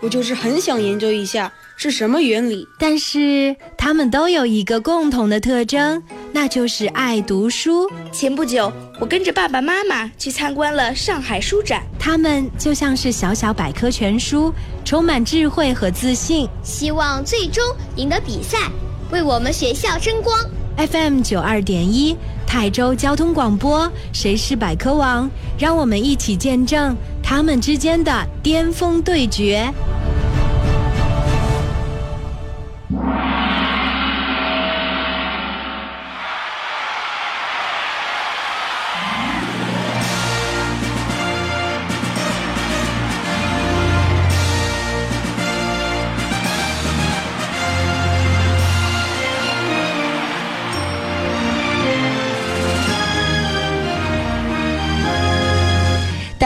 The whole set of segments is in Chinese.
我就是很想研究一下是什么原理。但是他们都有一个共同的特征，那就是爱读书。前不久，我跟着爸爸妈妈去参观了上海书展，他们就像是小小百科全书，充满智慧和自信，希望最终赢得比赛，为我们学校争光。FM 九二点一。泰州交通广播，谁是百科王？让我们一起见证他们之间的巅峰对决。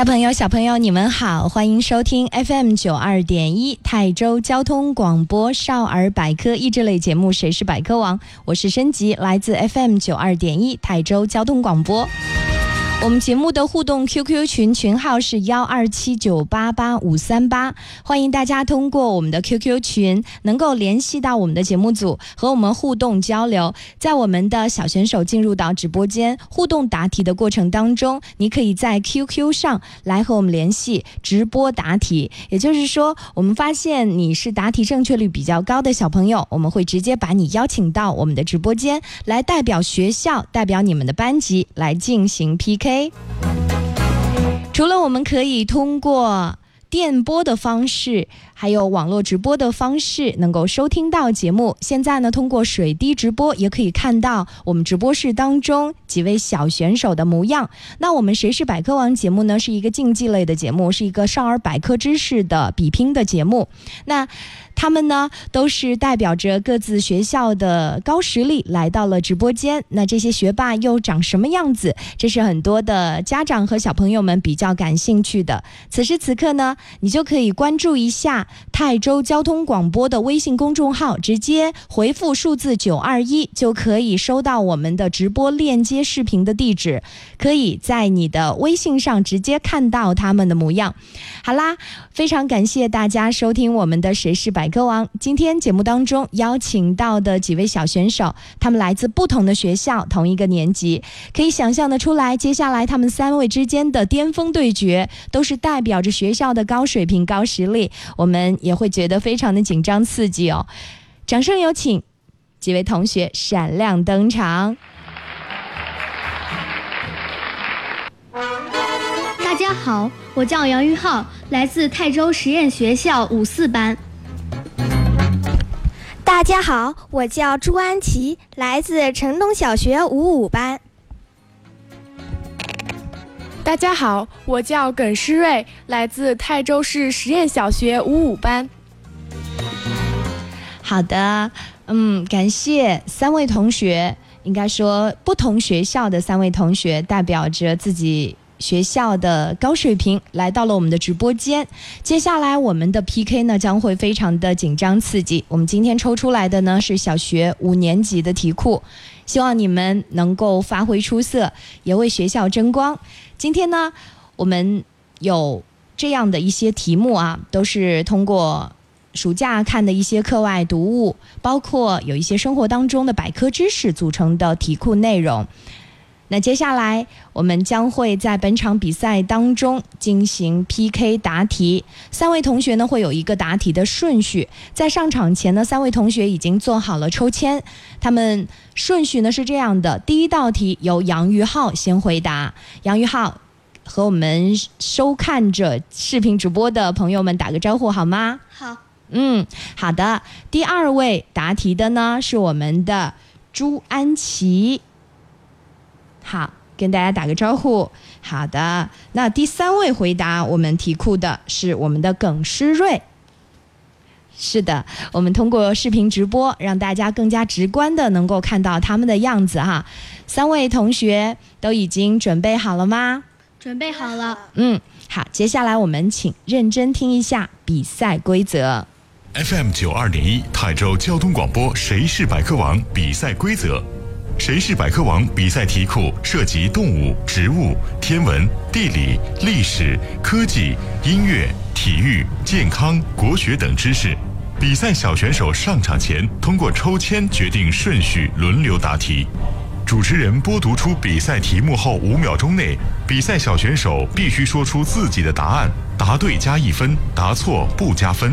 小朋友、小朋友，你们好，欢迎收听 FM 九二点一泰州交通广播少儿百科益智类节目《谁是百科王》，我是申吉，来自 FM 九二点一泰州交通广播。我们节目的互动 QQ 群群号是幺二七九八八五三八，欢迎大家通过我们的 QQ 群能够联系到我们的节目组和我们互动交流。在我们的小选手进入到直播间互动答题的过程当中，你可以在 QQ 上来和我们联系直播答题。也就是说，我们发现你是答题正确率比较高的小朋友，我们会直接把你邀请到我们的直播间来，代表学校、代表你们的班级来进行 PK。除了我们可以通过电波的方式，还有网络直播的方式，能够收听到节目。现在呢，通过水滴直播也可以看到我们直播室当中几位小选手的模样。那我们谁是百科王节目呢？是一个竞技类的节目，是一个少儿百科知识的比拼的节目。那。他们呢，都是代表着各自学校的高实力来到了直播间。那这些学霸又长什么样子？这是很多的家长和小朋友们比较感兴趣的。此时此刻呢，你就可以关注一下泰州交通广播的微信公众号，直接回复数字九二一，就可以收到我们的直播链接视频的地址，可以在你的微信上直接看到他们的模样。好啦，非常感谢大家收听我们的《谁是百》。科王，今天节目当中邀请到的几位小选手，他们来自不同的学校，同一个年级，可以想象的出来，接下来他们三位之间的巅峰对决，都是代表着学校的高水平、高实力，我们也会觉得非常的紧张刺激哦。掌声有请几位同学闪亮登场。大家好，我叫杨玉浩，来自泰州实验学校五四班。大家好，我叫朱安琪，来自城东小学五五班。大家好，我叫耿诗瑞，来自泰州市实验小学五五班。好的，嗯，感谢三位同学，应该说不同学校的三位同学，代表着自己。学校的高水平来到了我们的直播间，接下来我们的 PK 呢将会非常的紧张刺激。我们今天抽出来的呢是小学五年级的题库，希望你们能够发挥出色，也为学校争光。今天呢，我们有这样的一些题目啊，都是通过暑假看的一些课外读物，包括有一些生活当中的百科知识组成的题库内容。那接下来，我们将会在本场比赛当中进行 PK 答题。三位同学呢会有一个答题的顺序，在上场前呢，三位同学已经做好了抽签。他们顺序呢是这样的：第一道题由杨玉浩先回答。杨玉浩，和我们收看着视频直播的朋友们打个招呼好吗？好。嗯，好的。第二位答题的呢是我们的朱安琪。好，跟大家打个招呼。好的，那第三位回答我们题库的是我们的耿诗瑞。是的，我们通过视频直播，让大家更加直观的能够看到他们的样子哈。三位同学都已经准备好了吗？准备好了。嗯，好，接下来我们请认真听一下比赛规则。FM 九二点一泰州交通广播《谁是百科王》比赛规则：谁是百科王比赛题库涉及动物、植物、天文、地理、历史、科技、音乐、体育、健康、国学等知识。比赛小选手上场前通过抽签决定顺序，轮流答题。主持人播读出比赛题目后五秒钟内，比赛小选手必须说出自己的答案，答对加一分，答错不加分。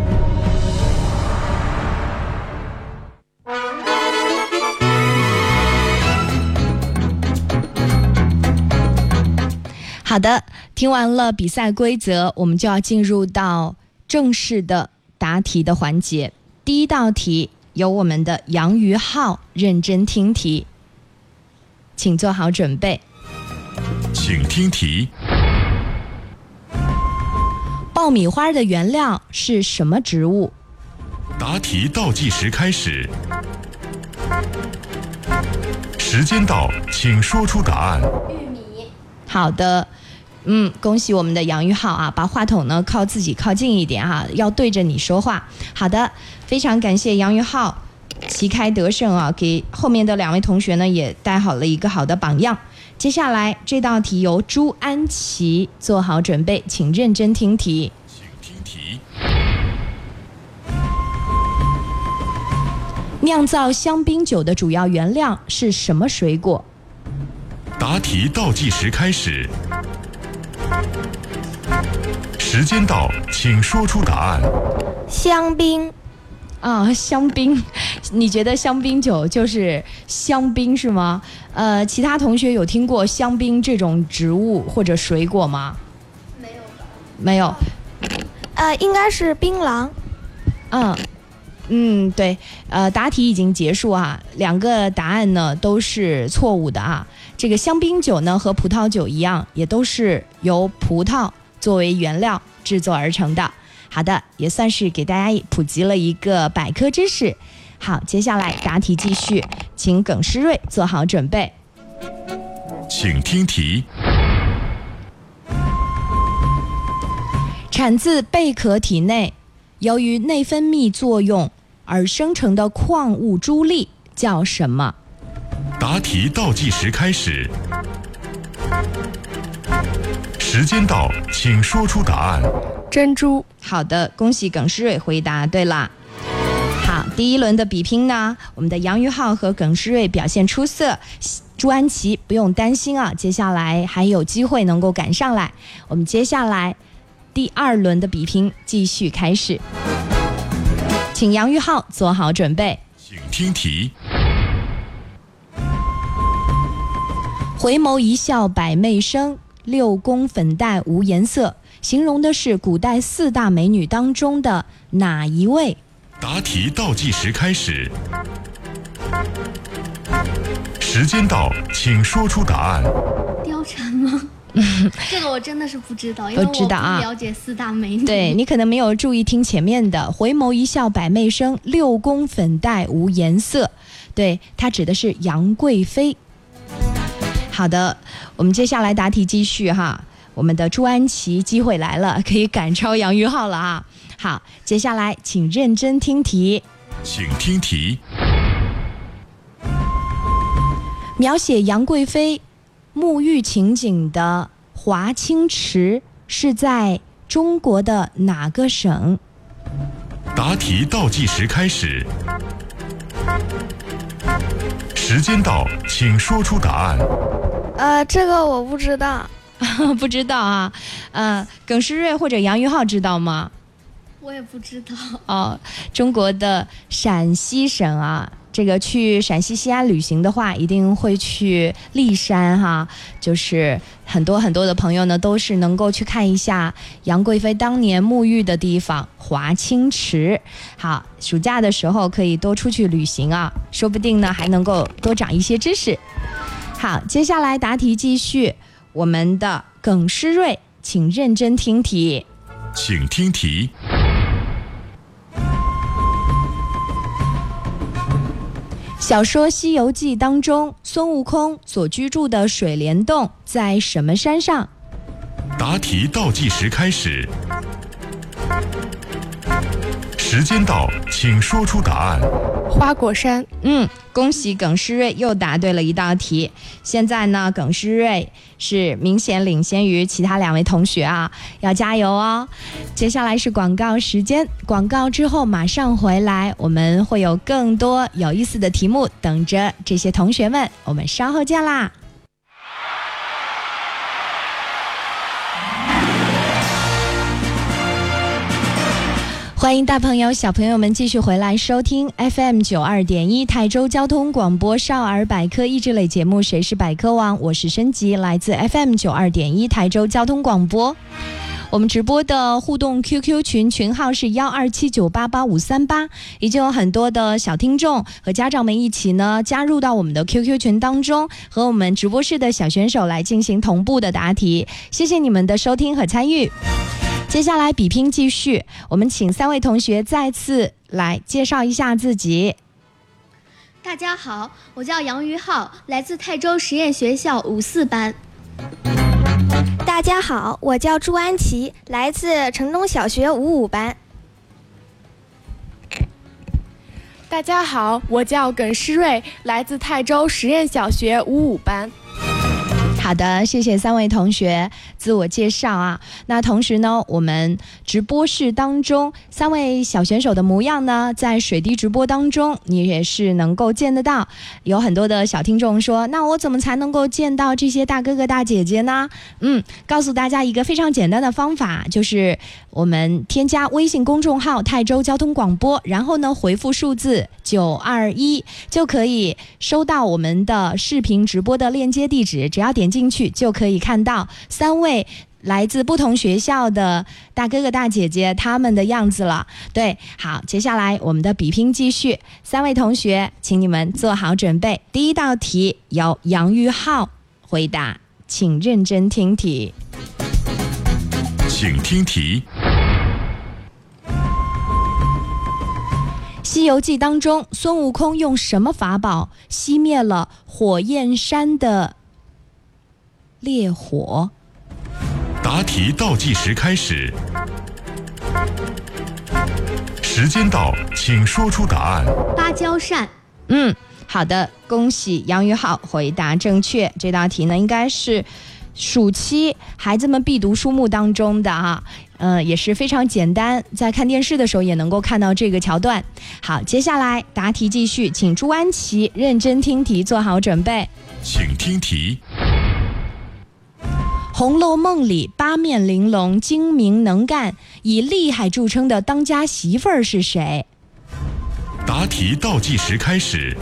好的，听完了比赛规则，我们就要进入到正式的答题的环节。第一道题由我们的杨于浩认真听题，请做好准备。请听题：爆米花的原料是什么植物？答题倒计时开始，时间到，请说出答案。好的，嗯，恭喜我们的杨玉浩啊，把话筒呢靠自己靠近一点哈、要对着你说话。好的，非常感谢杨玉浩旗开得胜啊，给后面的两位同学呢也带好了一个好的榜样。接下来这道题由朱安琪做好准备，请认真听题。请听题：酿造香槟酒的主要原料是什么水果？答题倒计时开始，时间到，请说出答案。香槟，啊，香槟，你觉得香槟酒就是香槟是吗？呃，其他同学有听过香槟这种植物或者水果吗？没有吧。没有，呃，应该是槟榔。嗯，嗯，对，呃，答题已经结束啊，两个答案呢都是错误的啊。这个香槟酒呢和葡萄酒一样，也都是由葡萄作为原料制作而成的。好的，也算是给大家普及了一个百科知识。好，接下来答题继续，请耿诗瑞做好准备。请听题：产自贝壳体内，由于内分泌作用而生成的矿物珠粒叫什么？答题倒计时开始，时间到，请说出答案。珍珠。好的，恭喜耿诗蕊回答对了。好，第一轮的比拼呢，我们的杨玉浩和耿诗蕊表现出色，朱安琪不用担心啊，接下来还有机会能够赶上来。我们接下来第二轮的比拼继续开始，请杨玉浩做好准备。请听题：回眸一笑百媚生，六宫粉黛无颜色，形容的是古代四大美女当中的哪一位？答题倒计时开始，时间到，请说出答案。貂蝉吗？这个我真的是不知道，因为我不知道啊了解四大美女。对你可能没有注意听前面的“回眸一笑百媚生，六宫粉黛无颜色”，对，它指的是杨贵妃。好的，我们接下来答题继续哈。我们的朱安琪机会来了，可以赶超杨玉浩了啊！好，接下来请认真听题。请听题：描写杨贵妃沐浴情景的华清池是在中国的哪个省？答题倒计时开始，时间到，请说出答案。呃，这个我不知道。不知道啊，呃，耿诗瑞或者杨于浩知道吗？我也不知道。哦，中国的陕西省啊，这个去陕西西安旅行的话，一定会去骊山哈，就是很多很多的朋友呢，都是能够去看一下杨贵妃当年沐浴的地方华清池。好，暑假的时候可以多出去旅行啊，说不定呢还能够多长一些知识。好，接下来答题继续，我们的耿诗睿，请认真听题。请听题。小说《西游记》当中，孙悟空所居住的水帘洞在什么山上？答题倒计时开始，时间到，请说出答案。花果山。嗯，恭喜耿诗瑞又答对了一道题。现在呢，耿诗瑞是明显领先于其他两位同学啊，要加油哦。接下来是广告时间，广告之后马上回来，我们会有更多有意思的题目等着这些同学们，我们稍后见啦。欢迎大朋友、小朋友们继续回来收听 FM 九二点一泰州交通广播少儿百科益智类节目《谁是百科王》，我是申吉，来自 FM 九二点一泰州交通广播。我们直播的互动 QQ 群群号是幺二七九八八五三八，已经有很多的小听众和家长们一起呢加入到我们的 QQ 群当中，和我们直播室的小选手来进行同步的答题。谢谢你们的收听和参与。接下来比拼继续，我们请三位同学再次来介绍一下自己。大家好，我叫杨于浩，来自泰州实验学校五四班。大家好，我叫朱安琪，来自城东小学五五班。大家好，我叫耿诗睿，来自泰州实验小学五五班。好的，谢谢三位同学自我介绍啊。那同时呢，我们直播室当中三位小选手的模样呢，在水滴直播当中你也是能够见得到。有很多的小听众说，那我怎么才能够见到这些大哥哥大姐姐呢？嗯，告诉大家一个非常简单的方法，就是我们添加微信公众号泰州交通广播，然后呢回复数字九二一，就可以收到我们的视频直播的链接地址，只要点进去就可以看到三位来自不同学校的大哥哥大姐姐他们的样子了。对，好，接下来我们的比拼继续，三位同学，请你们做好准备。第一道题由杨玉浩回答，请认真听题。请听题。《西游记》当中，孙悟空用什么法宝熄灭了火焰山的烈火？答题倒计时开始，时间到，请说出答案。芭蕉扇。嗯，好的，恭喜杨宇浩回答正确。这道题呢，应该是暑期孩子们必读书目当中的哈，嗯、也是非常简单，在看电视的时候也能够看到这个桥段。好，接下来答题继续，请朱安琪认真听题，做好准备。请听题。《红楼梦》里八面玲珑、精明能干、以厉害著称的当家媳妇儿是谁？答题倒计时开始，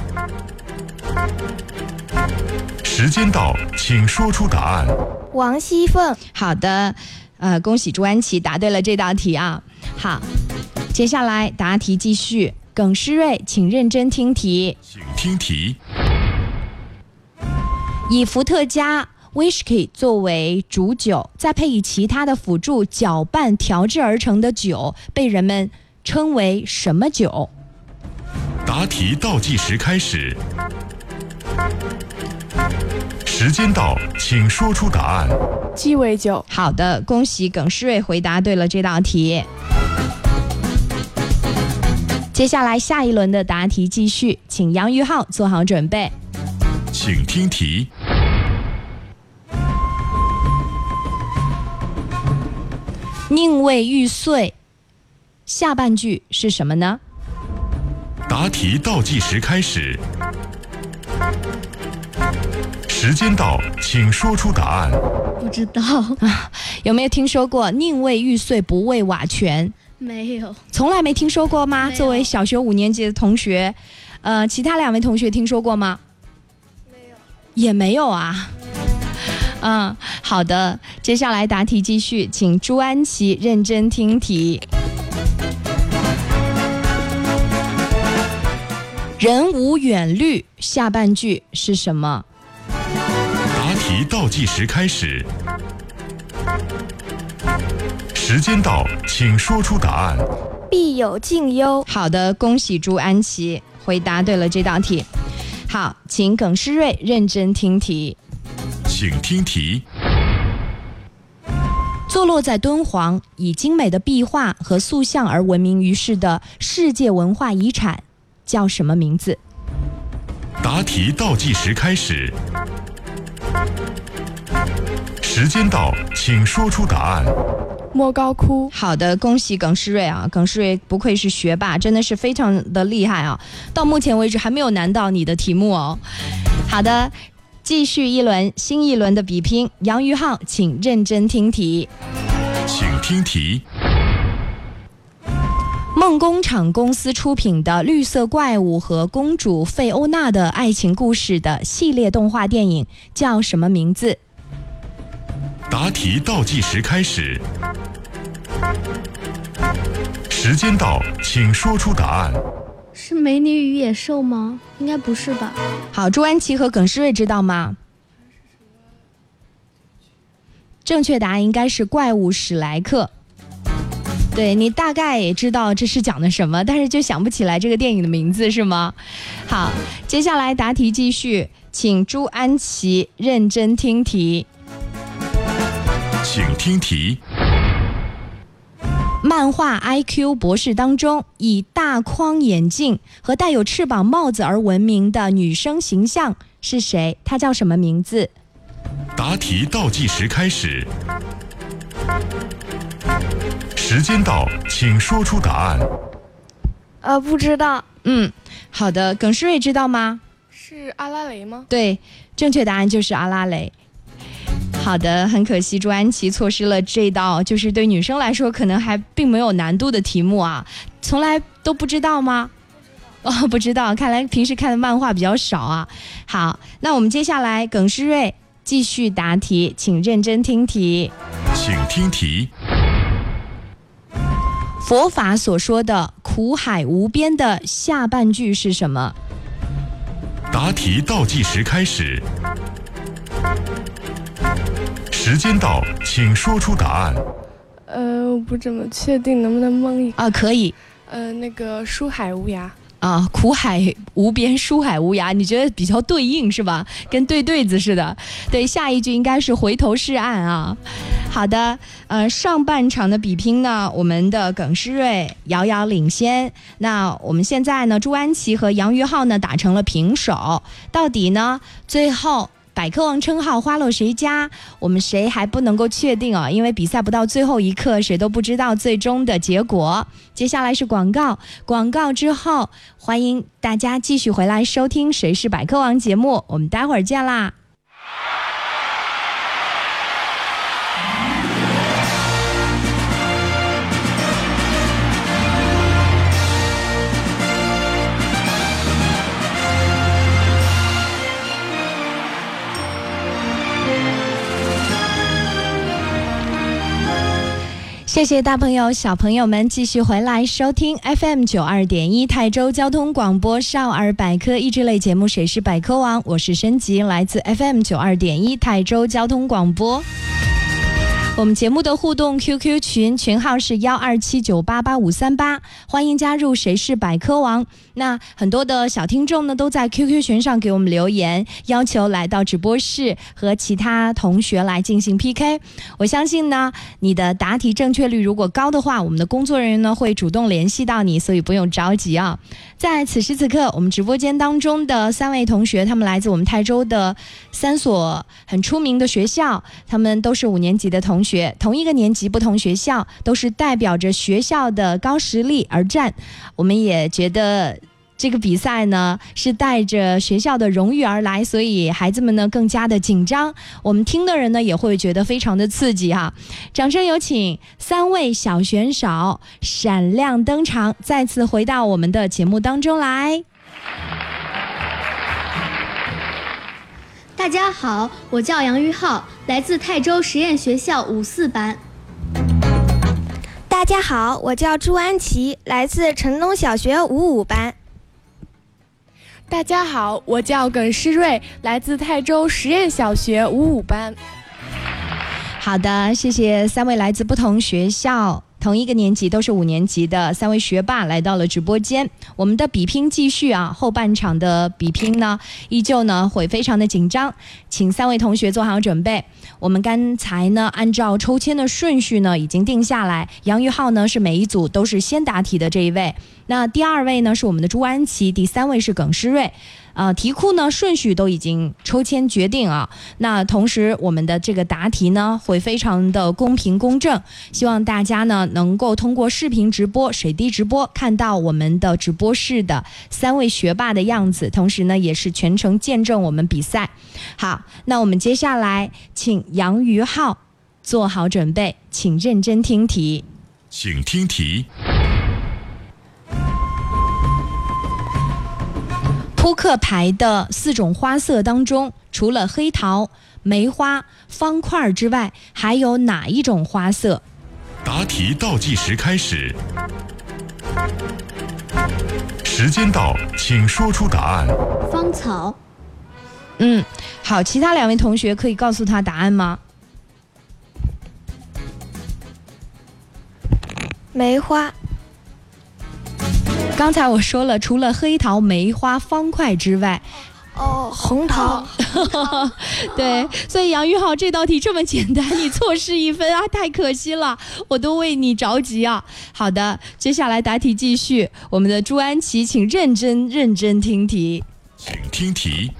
时间到，请说出答案。王熙凤。好的，呃，恭喜朱安琪答对了这道题啊。好，接下来答题继续。耿诗瑞，请认真听题。请听题。以伏特加 whisky 作为主酒，再配以其他的辅助搅拌调制而成的酒，被人们称为什么酒？答题倒计时开始，时间到，请说出答案。鸡尾酒。好的，恭喜耿诗瑞回答对了这道题。接下来下一轮的答题继续，请杨玉浩做好准备。请听题。宁为玉碎，下半句是什么呢？答题倒计时开始，时间到，请说出答案。不知道，有没有听说过“宁为玉碎，不为瓦全没有。”？从来没听说过吗？作为小学五年级的同学，呃，其他两位同学听说过吗？没有，也没有啊。嗯，好的，接下来答题继续，请朱安琪认真听题。人无远虑，下半句是什么？答题倒计时开始，时间到，请说出答案。必有近忧。好的，恭喜朱安琪回答对了这道题。好，请耿诗瑞认真听题。请听题。坐落在敦煌，以精美的壁画和塑像而闻名于世的世界文化遗产。叫什么名字？答题倒计时开始，时间到，请说出答案。莫高窟。好的，恭喜耿诗瑞啊！耿诗瑞不愧是学霸，真的是非常的厉害啊！到目前为止还没有难到你的题目哦。好的，继续一轮新一轮的比拼，杨于浩，请认真听题。请听题。梦工厂公司出品的《绿色怪物和公主费欧娜的爱情故事》的系列动画电影叫什么名字？答题倒计时开始，时间到，请说出答案。是《美女与野兽》吗？应该不是吧。好，朱安琪和耿诗瑞知道吗？正确答案应该是《怪物史莱克》。对你大概也知道这是讲的什么，但是就想不起来这个电影的名字是吗？好，接下来答题继续，请朱安琪认真听题。请听题。漫画《IQ 博士》当中，以大框眼镜和带有翅膀帽子而闻名的女生形象是谁？她叫什么名字？答题倒计时开始。时间到，请说出答案。呃，不知道。嗯，好的，耿诗瑞知道吗？是阿拉蕾吗？对，正确答案就是阿拉蕾。好的，很可惜朱安琪错失了这道，就是对女生来说可能还并没有难度的题目啊。从来都不知道吗？哦，不知道，看来平时看的漫画比较少啊。好，那我们接下来耿诗瑞继续答题，请认真听题。请听题。佛法所说的“苦海无边”的下半句是什么？答题倒计时开始，时间到，请说出答案。呃，我不怎么确定，能不能蒙一啊？可以。呃，那个书海无涯。啊，苦海无边，书海无涯，你觉得比较对应是吧？跟对对子似的。对，下一句应该是回头是岸啊。好的，呃，上半场的比拼呢，我们的耿诗瑞遥遥领先。那我们现在呢，朱安琪和杨玉浩呢打成了平手。到底呢，最后。百科王称号花落谁家？我们谁还不能够确定啊，因为比赛不到最后一刻，谁都不知道最终的结果。接下来是广告，广告之后，欢迎大家继续回来收听《谁是百科王》节目，我们待会儿见啦。谢谢大朋友、小朋友们继续回来收听 FM 九二点一泰州交通广播少儿百科益智类节目《谁是百科王》，我是申吉，来自 FM 九二点一泰州交通广播。我们节目的互动 QQ 群群号是幺二七九八八五三八，欢迎加入。谁是百科王？那很多的小听众呢都在 QQ 群上给我们留言，要求来到直播室和其他同学来进行 PK。我相信呢，你的答题正确率如果高的话，我们的工作人员呢会主动联系到你，所以不用着急啊。在此时此刻，我们直播间当中的三位同学，他们来自我们泰州的三所很出名的学校，他们都是五年级的同学。学同一个年级，不同学校都是代表着学校的高实力而战。我们也觉得这个比赛呢是带着学校的荣誉而来，所以孩子们呢更加的紧张。我们听的人呢也会觉得非常的刺激哈！掌声有请三位小选手闪亮登场，再次回到我们的节目当中来。大家好，我叫杨玉浩，来自泰州实验学校五四班。大家好，我叫朱安琪，来自城东小学五五班。大家好，我叫耿诗睿，来自泰州实验小学五五班。好的，谢谢三位来自不同学校。同一个年级都是五年级的三位学霸来到了直播间，我们的比拼继续啊！后半场的比拼呢，依旧呢会非常的紧张，请三位同学做好准备。我们刚才呢按照抽签的顺序呢已经定下来，杨玉浩呢是每一组都是先答题的这一位，那第二位呢是我们的朱安琪，第三位是耿诗睿。啊，题库呢顺序都已经抽签决定啊。那同时，我们的这个答题呢会非常的公平公正，希望大家呢能够通过视频直播、水滴直播看到我们的直播室的三位学霸的样子，同时呢也是全程见证我们比赛。好，那我们接下来请杨于浩做好准备，请认真听题，请听题。扑克牌的四种花色当中，除了黑桃、梅花、方块之外，还有哪一种花色？答题倒计时开始，时间到，请说出答案。芳草。嗯，好，其他两位同学可以告诉他答案吗？梅花。刚才我说了，除了黑桃、梅花、方块之外，哦，红桃。对，所以杨玉浩这道题这么简单，你错失一分啊，太可惜了，我都为你着急啊。好的，接下来答题继续，我们的朱安琪，请认真认真听题，请听题。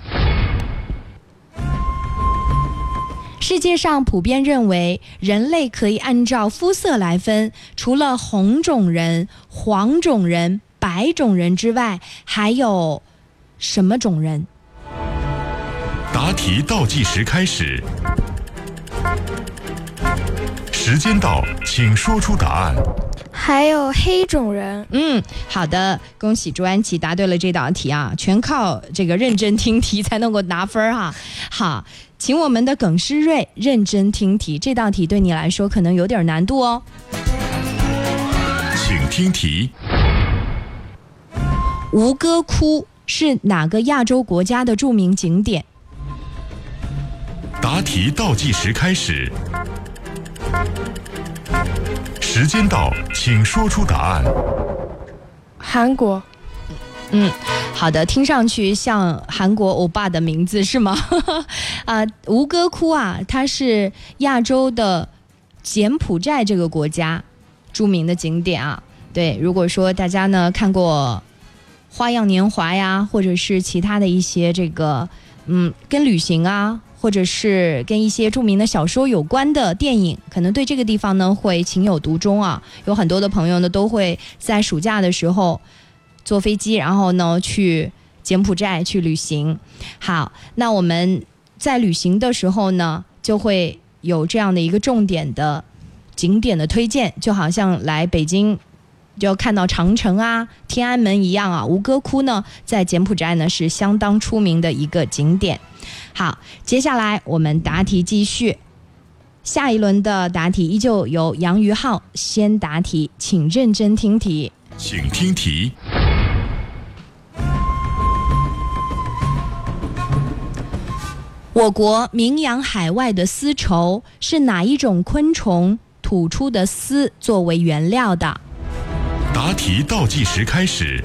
世界上普遍认为，人类可以按照肤色来分，除了红种人、黄种人。白种人之外，还有什么种人？答题倒计时开始，时间到，请说出答案。还有黑种人。嗯，好的，恭喜朱安琪答对了这道题啊！全靠这个认真听题才能够拿分哈。好，请我们的耿诗瑞认真听题，这道题对你来说可能有点难度哦。请听题。吴哥窟是哪个亚洲国家的著名景点？答题倒计时开始，时间到，请说出答案。韩国。嗯，好的，听上去像韩国欧巴的名字是吗？啊，吴哥窟啊，它是亚洲的柬埔寨这个国家著名的景点啊。对，如果说大家呢看过。花样年华呀，或者是其他的一些这个，嗯，跟旅行啊，或者是跟一些著名的小说有关的电影，可能对这个地方呢会情有独钟啊。有很多的朋友呢都会在暑假的时候坐飞机，然后呢去柬埔寨去旅行。好，那我们在旅行的时候呢，就会有这样的一个重点的景点的推荐，就好像来北京。就看到长城啊、天安门一样啊，吴哥窟呢，在柬埔寨呢是相当出名的一个景点。好，接下来我们答题继续，下一轮的答题依旧由杨于浩先答题，请认真听题，请听题。我国名扬海外的丝绸是哪一种昆虫吐出的丝作为原料的？答题倒计时开始，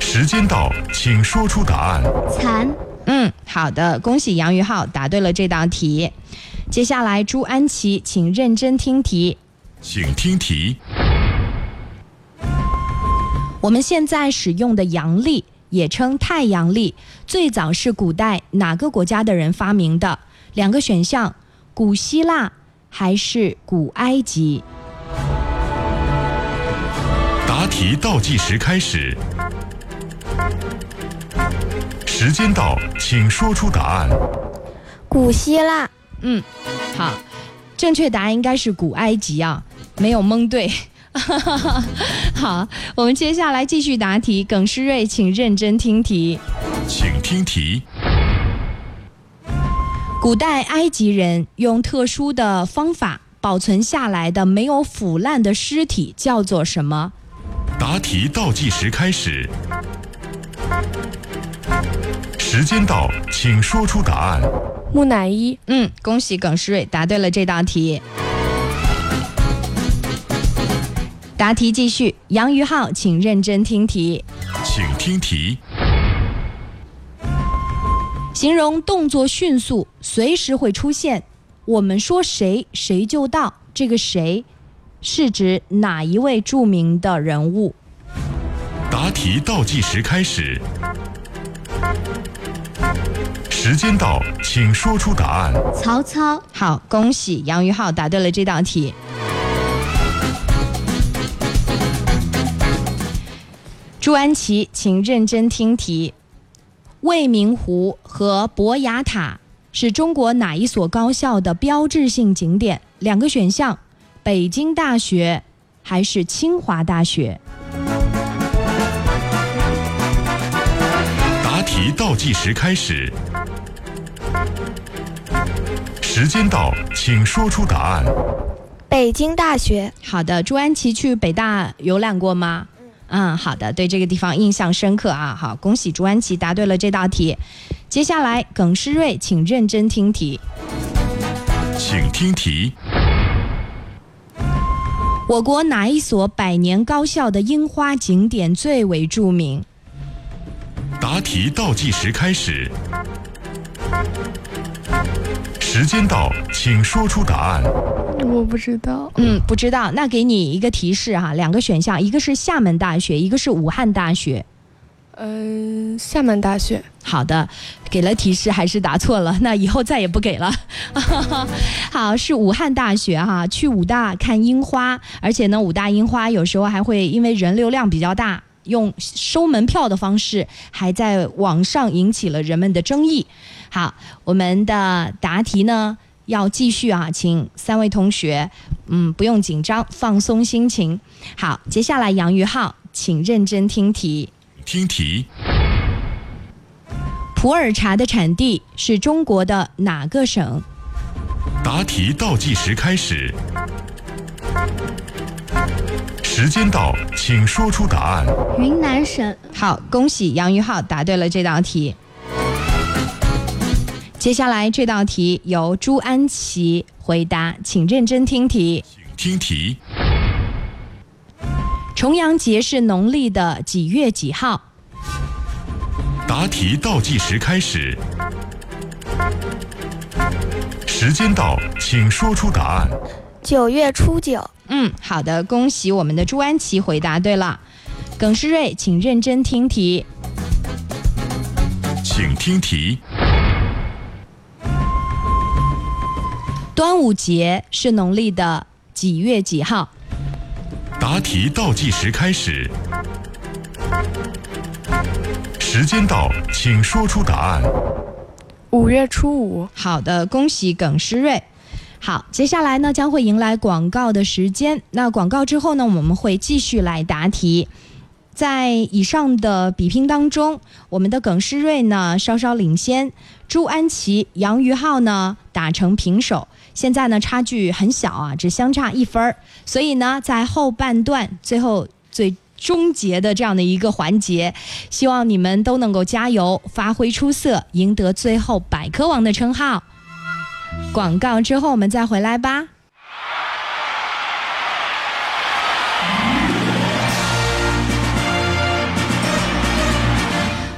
时间到，请说出答案。蚕。嗯，好的，恭喜杨宇浩答对了这道题。接下来朱安琪，请认真听题，请听题。我们现在使用的阳历，也称太阳历，最早是古代哪个国家的人发明的？两个选项：古希腊还是古埃及？答题倒计时开始，时间到，请说出答案。古希腊。嗯，好，正确答案应该是古埃及啊，没有蒙对。好，我们接下来继续答题。耿诗瑞，请认真听题，请听题。古代埃及人用特殊的方法保存下来的没有腐烂的尸体叫做什么？答题倒计时开始。时间到，请说出答案。木乃伊。嗯，恭喜耿诗睿答对了这道题。答题继续，杨于浩，请认真听题。请听题。形容动作迅速，随时会出现。我们说谁，谁就到。这个谁，是指哪一位著名的人物？答题倒计时开始。时间到，请说出答案。曹操。好，恭喜杨宇浩答对了这道题。朱安琪，请认真听题。未名湖和博雅塔是中国哪一所高校的标志性景点？两个选项：北京大学还是清华大学？答题倒计时开始。时间到，请说出答案。北京大学。好的，朱安琪去北大游览过吗？嗯，好的，对这个地方印象深刻啊。好，恭喜朱安琪答对了这道题。接下来，耿诗瑞，请认真听题。请听题。我国哪一所百年高校的樱花景点最为著名？答题倒计时开始。时间到，请说出答案。我不知道。嗯，不知道。那给你一个提示哈，两个选项，一个是厦门大学，一个是武汉大学。嗯，厦门大学。好的，给了提示还是答错了，那以后再也不给了。好，是武汉大学哈，去武大看樱花，而且呢，武大樱花有时候还会因为人流量比较大，用收门票的方式，还在网上引起了人们的争议。好，我们的答题呢要继续啊，请三位同学，嗯，不用紧张，放松心情。好，接下来杨宇浩，请认真听题。听题。普洱茶的产地是中国的哪个省？答题倒计时开始。时间到，请说出答案。云南省。好，恭喜杨宇浩答对了这道题。接下来这道题由朱安琪回答，请认真听题。听题。重阳节是农历的几月几号？答题倒计时开始。时间到，请说出答案。九月初九。嗯，好的，恭喜我们的朱安琪回答对了。耿诗瑞，请认真听题。请听题。端午节是农历的几月几号？答题倒计时开始。时间到，请说出答案。五月初五。好的，恭喜耿诗睿。好，接下来呢将会迎来广告的时间。那广告之后呢，我们会继续来答题。在以上的比拼当中，我们的耿诗睿呢稍稍领先，朱安琪、杨于浩呢打成平手。现在呢差距很小啊，只相差一分儿。所以呢，在后半段最后最终结的这样的一个环节，希望你们都能够加油，发挥出色，赢得最后百科王的称号。广告之后我们再回来吧。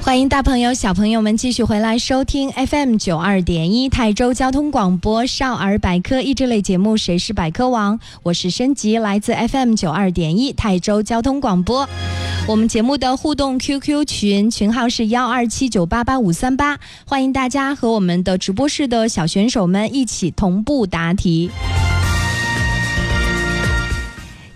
欢迎大朋友、小朋友们继续回来收听 FM 九二点一泰州交通广播少儿百科益智类节目《谁是百科王》，我是申吉，来自 FM 九二点一泰州交通广播。我们节目的互动 QQ 群群号是幺二七九八八五三八，欢迎大家和我们的直播室的小选手们一起同步答题。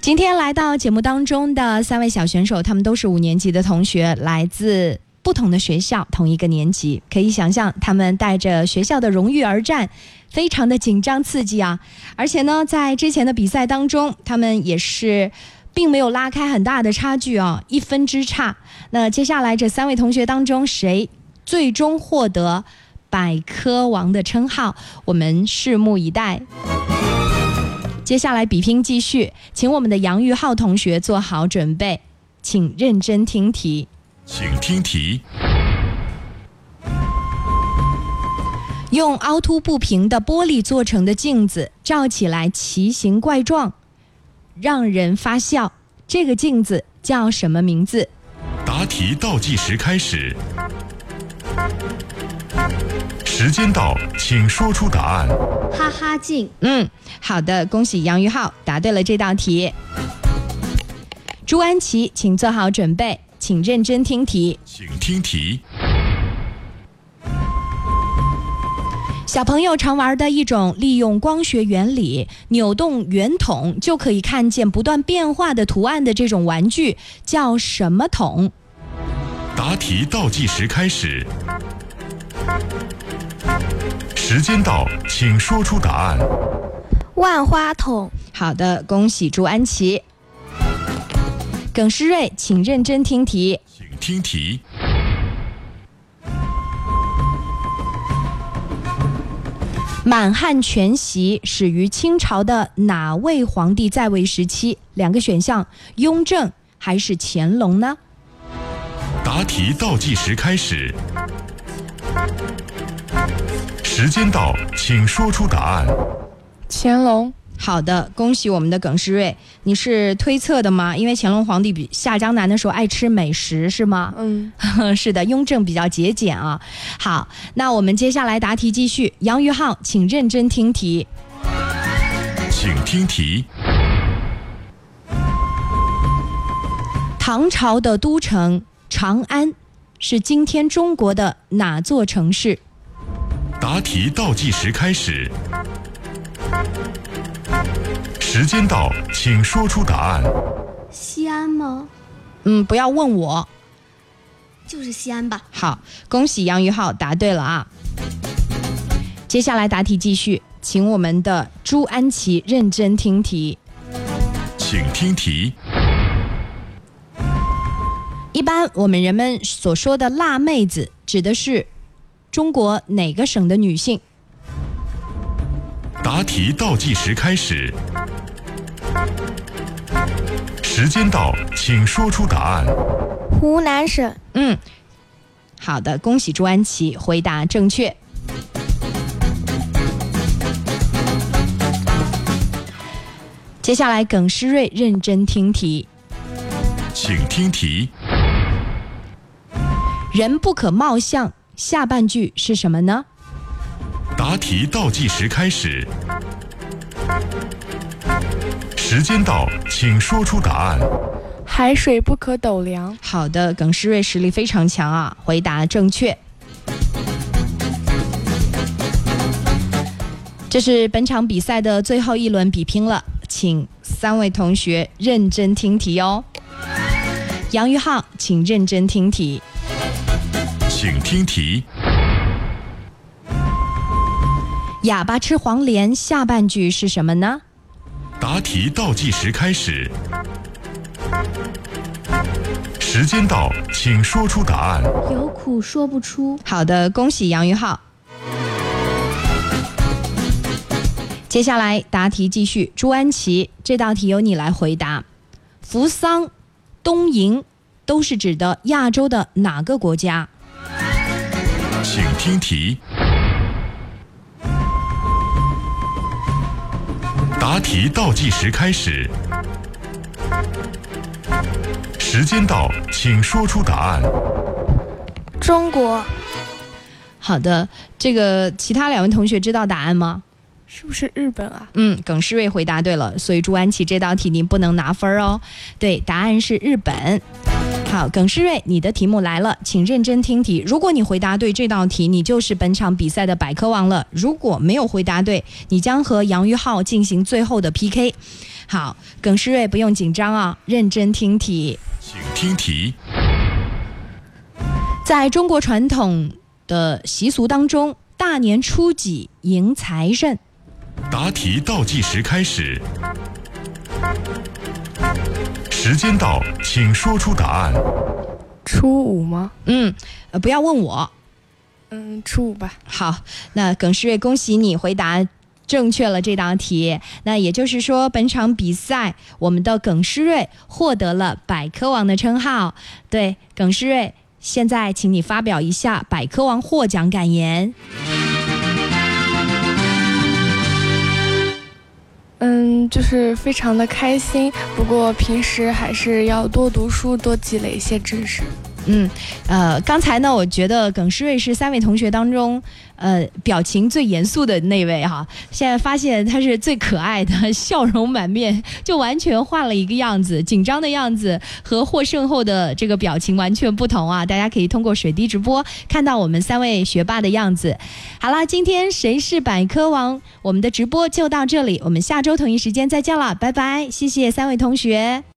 今天来到节目当中的三位小选手，他们都是五年级的同学，来自。不同的学校，同一个年级，可以想象他们带着学校的荣誉而战，非常的紧张刺激啊！而且呢，在之前的比赛当中，他们也是并没有拉开很大的差距啊，一分之差。那接下来这三位同学当中，谁最终获得百科王的称号？我们拭目以待。接下来比拼继续，请我们的杨玉浩同学做好准备，请认真听题。请听题。用凹凸不平的玻璃做成的镜子，照起来奇形怪状，让人发笑。这个镜子叫什么名字？答题倒计时开始，时间到，请说出答案。哈哈镜。嗯，好的，恭喜杨玉浩答对了这道题。朱安琪，请做好准备，请认真听题。请听题。小朋友常玩的一种利用光学原理扭动圆筒就可以看见不断变化的图案的这种玩具叫什么筒？答题倒计时开始，时间到，请说出答案。万花筒。好的，恭喜朱安琪。耿诗睿，请认真听题。请听题。满汉全席始于清朝的哪位皇帝在位时期？两个选项：雍正还是乾隆呢？答题倒计时开始，时间到，请说出答案。乾隆。好的，恭喜我们的耿世瑞，你是推测的吗？因为乾隆皇帝比下江南的时候爱吃美食，是吗？嗯，是的，雍正比较节俭啊。好，那我们接下来答题继续。杨玉浩，请认真听题。请听题。唐朝的都城长安，是今天中国的哪座城市？答题倒计时开始。时间到，请说出答案。西安吗？嗯，不要问我。就是西安吧。好，恭喜杨宇浩答对了啊！接下来答题继续，请我们的朱安琪认真听题。请听题。一般我们人们所说的辣妹子，指的是中国哪个省的女性？答题倒计时开始，时间到，请说出答案。湖南省。嗯，好的，恭喜朱安琪回答正确。接下来，耿诗瑞认真听题。请听题。人不可貌相，下半句是什么呢？答题倒计时开始，时间到，请说出答案。海水不可斗量。好的，耿诗瑞实力非常强啊，回答正确。这是本场比赛的最后一轮比拼了，请三位同学认真听题哦。杨玉浩，请认真听题。请听题。哑巴吃黄连，下半句是什么呢？答题倒计时开始，时间到，请说出答案。有苦说不出。好的，恭喜杨玉浩。接下来答题继续，朱安琪，这道题由你来回答。扶桑、东瀛都是指的亚洲的哪个国家？请听题。答题倒计时开始，时间到，请说出答案。中国。好的，这个其他两位同学知道答案吗？是不是日本啊？嗯，耿诗瑞回答对了，所以朱安琪这道题您不能拿分哦。对，答案是日本。好，耿诗瑞，你的题目来了，请认真听题。如果你回答对这道题，你就是本场比赛的百科王了；如果没有回答对，你将和杨玉浩进行最后的 PK。好，耿诗瑞不用紧张啊，认真听题。请听题。在中国传统的习俗当中，大年初几迎财神？答题倒计时开始。时间到，请说出答案。初五吗？嗯，呃，不要问我，嗯，初五吧。好，那耿诗瑞，恭喜你回答正确了这道题。那也就是说，本场比赛我们的耿诗瑞获得了百科王的称号。对，耿诗瑞，现在请你发表一下百科王获奖感言。嗯，就是非常的开心，不过平时还是要多读书，多积累一些知识。嗯，呃，刚才呢，我觉得耿诗睿是三位同学当中，呃，表情最严肃的那位哈。现在发现他是最可爱的，笑容满面，就完全换了一个样子，紧张的样子和获胜后的这个表情完全不同啊！大家可以通过水滴直播看到我们三位学霸的样子。好了，今天谁是百科王？我们的直播就到这里，我们下周同一时间再见了，拜拜！谢谢三位同学。